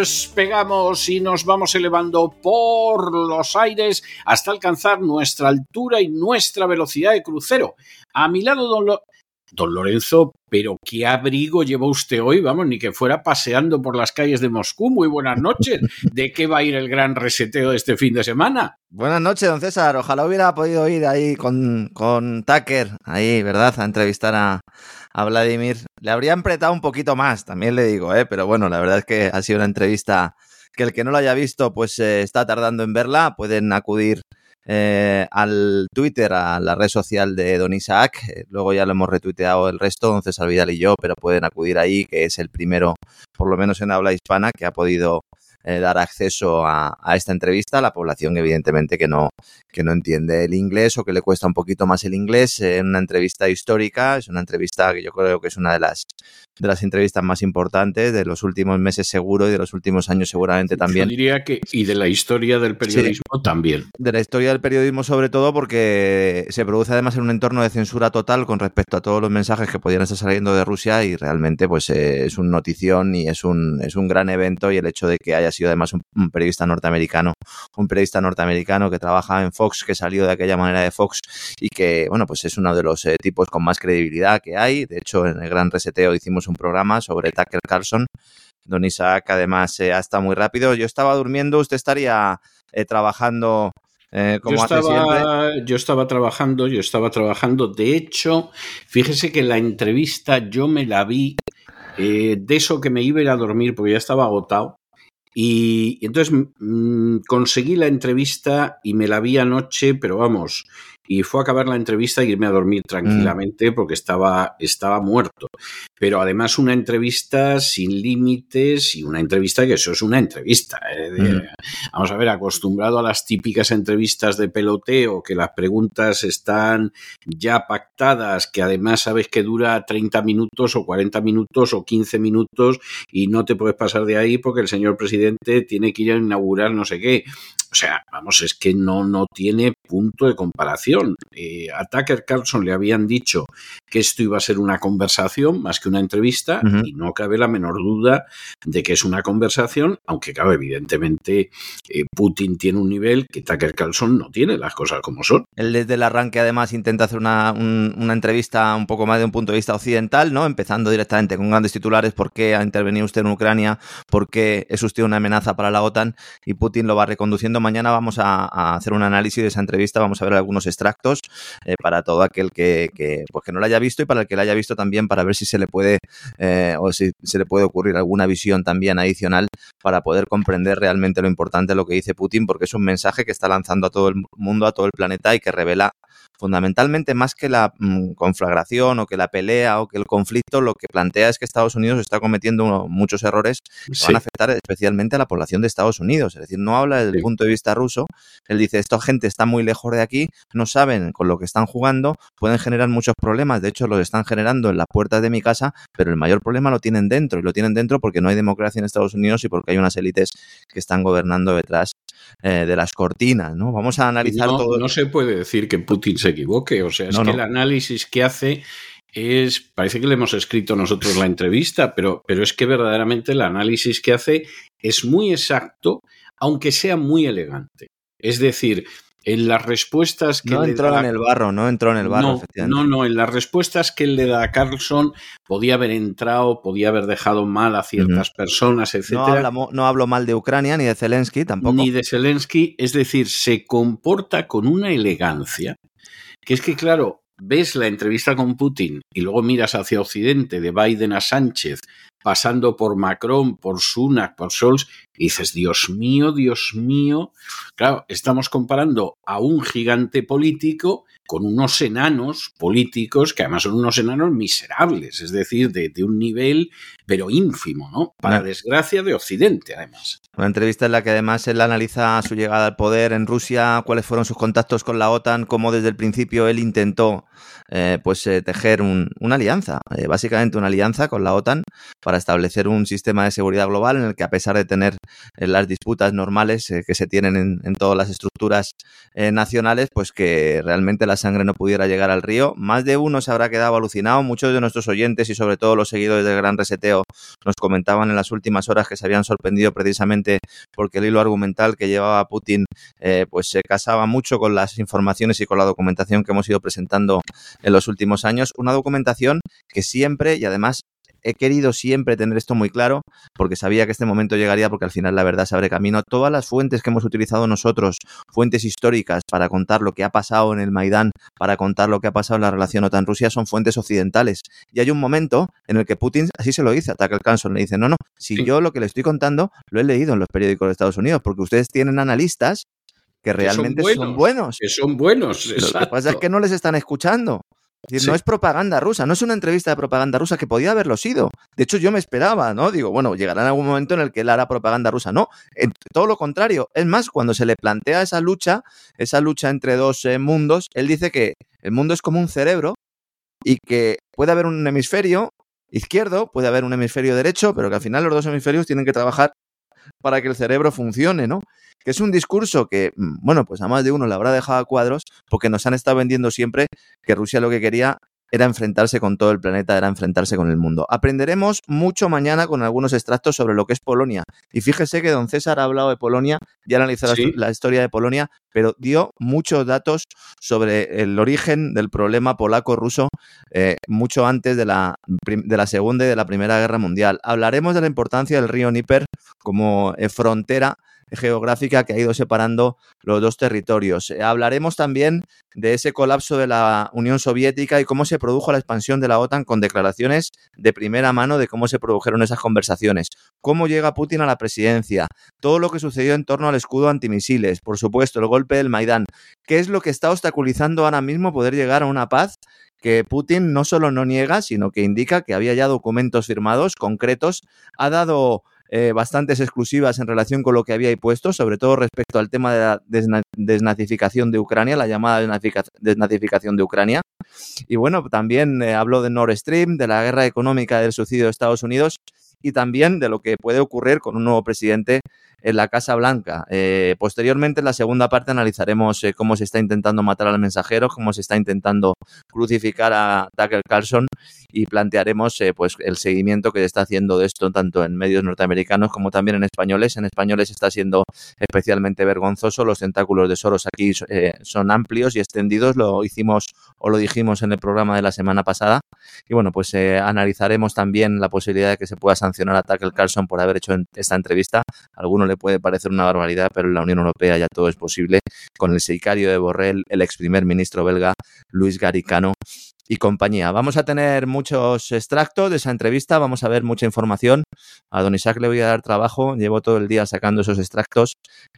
despegamos y nos vamos elevando por los aires hasta alcanzar nuestra altura y nuestra velocidad de crucero. A mi lado, don, don Lorenzo, pero qué abrigo lleva usted hoy, vamos, ni que fuera paseando por las calles de Moscú. Muy buenas noches. ¿De qué va a ir el gran reseteo de este fin de semana? Buenas noches, don César. Ojalá hubiera podido ir ahí con, con Tucker, ahí, ¿verdad? A entrevistar a, a Vladimir. Le habrían apretado un poquito más, también le digo, ¿eh? Pero bueno, la verdad es que ha sido una entrevista que el que no lo haya visto, pues eh, está tardando en verla. Pueden acudir eh, al Twitter, a la red social de Don Isaac. Eh, luego ya lo hemos retuiteado el resto, don César Vidal y yo, pero pueden acudir ahí, que es el primero, por lo menos en habla hispana, que ha podido eh, dar acceso a, a esta entrevista a la población, evidentemente, que no, que no entiende el inglés o que le cuesta un poquito más el inglés. Es una entrevista histórica, es una entrevista que yo creo que es una de las, de las entrevistas más importantes de los últimos meses seguro y de los últimos años seguramente también. Yo diría que, y de la historia del periodismo también. De la historia del periodismo sobre todo porque se produce además en un entorno de censura total con respecto a todos los mensajes que podían estar saliendo de Rusia y realmente pues eh, es un notición y es un, es un gran evento y el hecho de que haya sido además un, un periodista norteamericano, un periodista norteamericano que trabaja en Fox, que salió de aquella manera de Fox y que, bueno, pues es uno de los eh, tipos con más credibilidad que hay. De hecho, en el Gran Reseteo hicimos un programa sobre Tucker Carlson. Don Isaac, además, eh, ha estado muy rápido. Yo estaba durmiendo, usted estaría eh, trabajando eh, como yo, hace siempre. yo estaba trabajando, yo estaba trabajando. De hecho, fíjese que la entrevista yo me la vi eh, de eso que me iba a ir a dormir porque ya estaba agotado. Y, entonces mm, conseguí la entrevista y me la vi anoche, pero vamos, y fue a acabar la entrevista y irme a dormir tranquilamente porque estaba, estaba muerto. Pero además una entrevista sin límites y una entrevista que eso es una entrevista. ¿eh? De- Mm. Vamos a ver, acostumbrado a las típicas entrevistas de peloteo, que las preguntas están ya pactadas, que además sabes que dura 30 minutos o 40 minutos o 15 minutos y no te puedes pasar de ahí porque el señor presidente tiene que ir a inaugurar no sé qué. O sea, vamos, es que no, no tiene punto de comparación. Eh, a Tucker Carlson le habían dicho que esto iba a ser una conversación más que una entrevista y no cabe la menor duda de que es una conversación, aunque claro, evidentemente eh, Putin tiene un nivel que Tucker Carlson no tiene, las cosas como son. Él desde el arranque además intenta hacer una, un- una entrevista un poco más de un punto de vista occidental, ¿no? Empezando directamente con grandes titulares, ¿por qué ha intervenido usted en Ucrania? ¿Por qué es usted una amenaza para la OTAN? Y Putin lo va reconduciendo. Mañana vamos a, a hacer un análisis de esa entrevista, vamos a ver algunos extractos eh, para todo aquel que, que, pues que no la haya visto y para el que la haya visto también para ver si se le puede eh, o si se le puede ocurrir alguna visión también adicional para poder comprender realmente lo importante de lo que dice Putin, porque es un mensaje que está lanzando a todo el mundo, a todo el planeta y que revela fundamentalmente más que la mm, conflagración o que la pelea o que el conflicto, lo que plantea es que Estados Unidos está cometiendo uno- muchos errores que Sí. van a afectar especialmente a la población de Estados Unidos. Es decir, no habla desde Sí. el punto de vista ruso. Él dice, esta gente está muy lejos de aquí, no saben con lo que están jugando, pueden generar muchos problemas. De hecho, los están generando en las puertas de mi casa, pero el mayor problema lo tienen dentro. Y lo tienen dentro porque no hay democracia en Estados Unidos y porque hay unas élites que están gobernando detrás eh, de las cortinas. ¿no? Vamos a analizar no, todo. no se puede decir que Putin se equivoque, o sea, es No, que no. el análisis que hace es, parece que le hemos escrito nosotros la entrevista, pero, pero es que verdaderamente el análisis que hace es muy exacto, aunque sea muy elegante. Es decir, en las respuestas que no le entró da- en el barro, no entró en el barro, no, efectivamente. no, no, en las respuestas que él le da a Carlson podía haber entrado, podía haber dejado mal a ciertas personas, No, hablamo- no hablo mal de Ucrania ni de Zelensky tampoco. ni de Zelensky, es decir, se comporta con una elegancia que es que, claro, ves la entrevista con Putin y luego miras hacia Occidente, de Biden a Sánchez, pasando por Macron, por Sunak, por Scholz, y dices, Dios mío, Dios mío. Claro, estamos comparando a un gigante político con unos enanos políticos que además son unos enanos miserables, es decir, de, de un nivel, pero ínfimo, ¿no? Para desgracia de Occidente, además. Una entrevista en la que además él analiza su llegada al poder en Rusia, cuáles fueron sus contactos con la OTAN, cómo desde el principio él intentó eh, pues eh, tejer un- una alianza, eh, básicamente una alianza con la OTAN para establecer un sistema de seguridad global en el que a pesar de tener eh, las disputas normales eh, que se tienen en, todas las estructuras eh, nacionales, pues que realmente la sangre no pudiera llegar al río. Más de uno se habrá quedado alucinado, muchos de nuestros oyentes y sobre todo los seguidores del Gran Reseteo nos comentaban en las últimas horas que se habían sorprendido precisamente porque el hilo argumental que llevaba Putin pues se casaba mucho con las informaciones y con la documentación que hemos ido presentando en los últimos años. Una documentación que siempre y además he querido siempre tener esto muy claro porque sabía que este momento llegaría porque al final la verdad se abre camino. Todas las fuentes que hemos utilizado nosotros, fuentes históricas para contar lo que ha pasado en el Maidán, para contar lo que ha pasado en la relación OTAN-Rusia, son fuentes occidentales. Y hay un momento en el que Putin así se lo dice a Tucker Carlson, le dice, no, no, si Sí. yo lo que le estoy contando lo he leído en los periódicos de Estados Unidos, porque ustedes tienen analistas que realmente son buenos. Que son buenos, Lo que exacto. pasa es que no les están escuchando. Es decir, Sí. No es propaganda rusa, no es una entrevista de propaganda rusa que podía haberlo sido. De hecho, yo me esperaba, ¿no? Digo, bueno, llegará en algún momento en el que él hará propaganda rusa. No, en- todo lo contrario. Es más, cuando se le plantea esa lucha, esa lucha entre dos eh, mundos, él dice que el mundo es como un cerebro y que puede haber un hemisferio izquierdo, puede haber un hemisferio derecho, pero que al final los dos hemisferios tienen que trabajar para que el cerebro funcione, ¿no? Que es un discurso que, mm, bueno, pues a más de uno le habrá dejado a cuadros porque nos han estado vendiendo siempre que Rusia lo que quería era enfrentarse con todo el planeta, era enfrentarse con el mundo. Aprenderemos mucho mañana con algunos extractos sobre lo que es Polonia. Y fíjese que don César ha hablado de Polonia, ya analizó la- Sí. la historia de Polonia, pero dio muchos datos sobre el origen del problema polaco-ruso eh, mucho antes de la, de la Segunda y de la Primera Guerra Mundial. Hablaremos de la importancia del río Níper como eh, frontera geográfica que ha ido separando los dos territorios. Eh, hablaremos también de ese colapso de la Unión Soviética y cómo se produjo la expansión de la OTAN con declaraciones de primera mano de cómo se produjeron esas conversaciones, cómo llega Putin a la presidencia, todo lo que sucedió en torno al escudo antimisiles, por supuesto, el golpe del Maidán, qué es lo que está obstaculizando ahora mismo poder llegar a una paz que Putin no solo no niega, sino que indica que había ya documentos firmados concretos, ha dado eh, bastantes exclusivas en relación con lo que había puesto, sobre todo respecto al tema de la desna- desnazificación de Ucrania, la llamada desnazifica- desnazificación de Ucrania. Y bueno, también eh, habló de Nord Stream, de la guerra económica del suicidio de Estados Unidos y también de lo que puede ocurrir con un nuevo presidente en la Casa Blanca. Eh, posteriormente, en la segunda parte, analizaremos eh, cómo se está intentando matar al mensajero, cómo se está intentando crucificar a Tucker Carlson y plantearemos eh, pues el seguimiento que se está haciendo de esto tanto en medios norteamericanos como también en españoles. En españoles está siendo especialmente vergonzoso. Los tentáculos de Soros aquí eh, son amplios y extendidos. Lo hicimos o lo dijimos en el programa de la semana pasada. Y bueno, pues analizaremos también la posibilidad de que se pueda sancionar a Tucker Carlson por haber hecho esta entrevista. A alguno le puede parecer una barbaridad, pero en la Unión Europea ya todo es posible. Con el sicario de Borrell, el ex primer ministro belga, Luis Garicano y compañía. Vamos a tener muchos extractos de esa entrevista, vamos a ver mucha información. A don Isaac le voy a dar trabajo, llevo todo el día sacando esos extractos.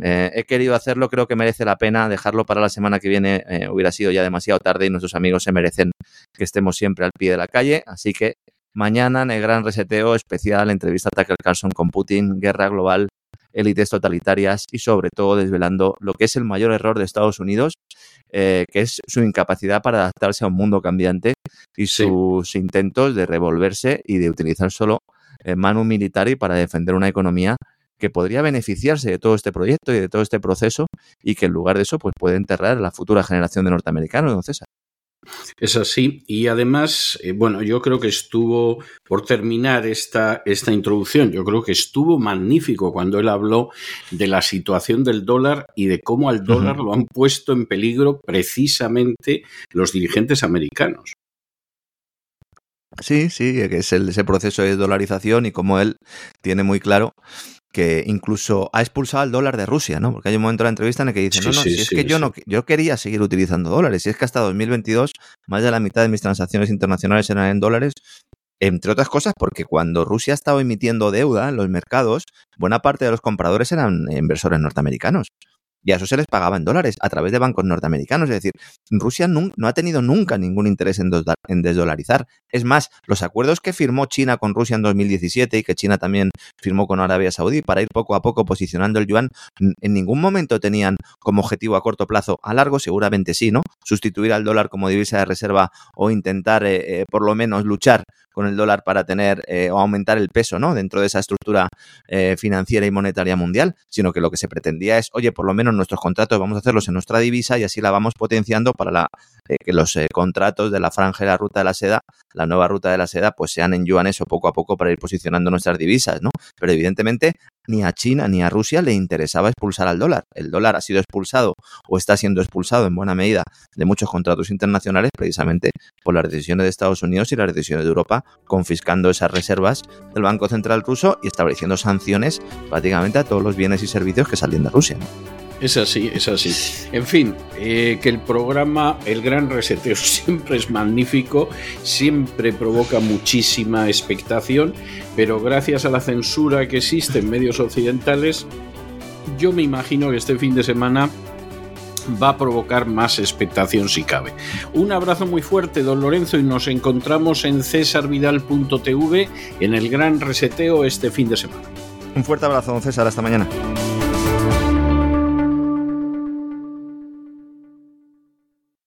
Eh, he querido hacerlo, creo que merece la pena dejarlo para la semana que viene. eh, hubiera sido ya demasiado tarde y nuestros amigos se merecen que estemos siempre al pie de la calle. Así que mañana en el gran reseteo especial, entrevista a Tucker Carlson con Putin, guerra global, élites totalitarias y sobre todo desvelando lo que es el mayor error de Estados Unidos, eh, que es su incapacidad para adaptarse a un mundo cambiante y Sí. sus intentos de revolverse y de utilizar solo eh, mano militar y para defender una economía que podría beneficiarse de todo este proyecto y de todo este proceso y que en lugar de eso pues puede enterrar a la futura generación de norteamericanos, César. Es así. Y además, eh, bueno, yo creo que estuvo, por terminar esta, esta introducción, yo creo que estuvo magnífico cuando él habló de la situación del dólar y de cómo al dólar lo han puesto en peligro precisamente los dirigentes americanos. Sí, sí, que es el, ese proceso de dolarización y como él tiene muy claro que incluso ha expulsado al dólar de Rusia, ¿no? Porque hay un momento en la entrevista en el que dice, no, no, si es que yo no, yo quería seguir utilizando dólares, si es que hasta 2022 más de la mitad de mis transacciones internacionales eran en dólares, entre otras cosas porque cuando Rusia estaba emitiendo deuda en los mercados, buena parte de los compradores eran inversores norteamericanos y a eso se les pagaba en dólares a través de bancos norteamericanos. Es decir, Rusia no, ha tenido nunca ningún interés en, en, desdolarizar. Es más, los acuerdos que firmó China con Rusia en 2017 y que China también firmó con Arabia Saudí para ir poco a poco posicionando el yuan, en ningún momento tenían como objetivo a corto plazo, a largo seguramente sí, ¿no? Sustituir al dólar como divisa de reserva o intentar eh, eh, por lo menos luchar con el dólar para tener eh, o aumentar el peso ¿no? dentro de esa estructura eh, financiera y monetaria mundial, sino que lo que se pretendía es, oye, por lo menos nuestros contratos vamos a hacerlos en nuestra divisa y así la vamos potenciando para la, eh, que los contratos de la franja de la ruta de la seda, la nueva ruta de la seda, pues sean en yuanes o poco a poco para ir posicionando nuestras divisas, ¿no? Pero evidentemente ni a China ni a Rusia le interesaba expulsar al dólar. El dólar ha sido expulsado o está siendo expulsado en buena medida de muchos contratos internacionales precisamente por las decisiones de Estados Unidos y las decisiones de Europa confiscando esas reservas del Banco Central ruso y estableciendo sanciones prácticamente a todos los bienes y servicios que salían de Rusia. Es así, es así. En fin, eh, que el programa El Gran Reseteo siempre es magnífico, siempre provoca muchísima expectación, pero gracias a la censura que existe en medios occidentales, yo me imagino que este fin de semana va a provocar más expectación si cabe. Un abrazo muy fuerte, don Lorenzo, y nos encontramos en cesarvidal.tv en el Gran Reseteo este fin de semana. Un fuerte abrazo, don César, hasta mañana.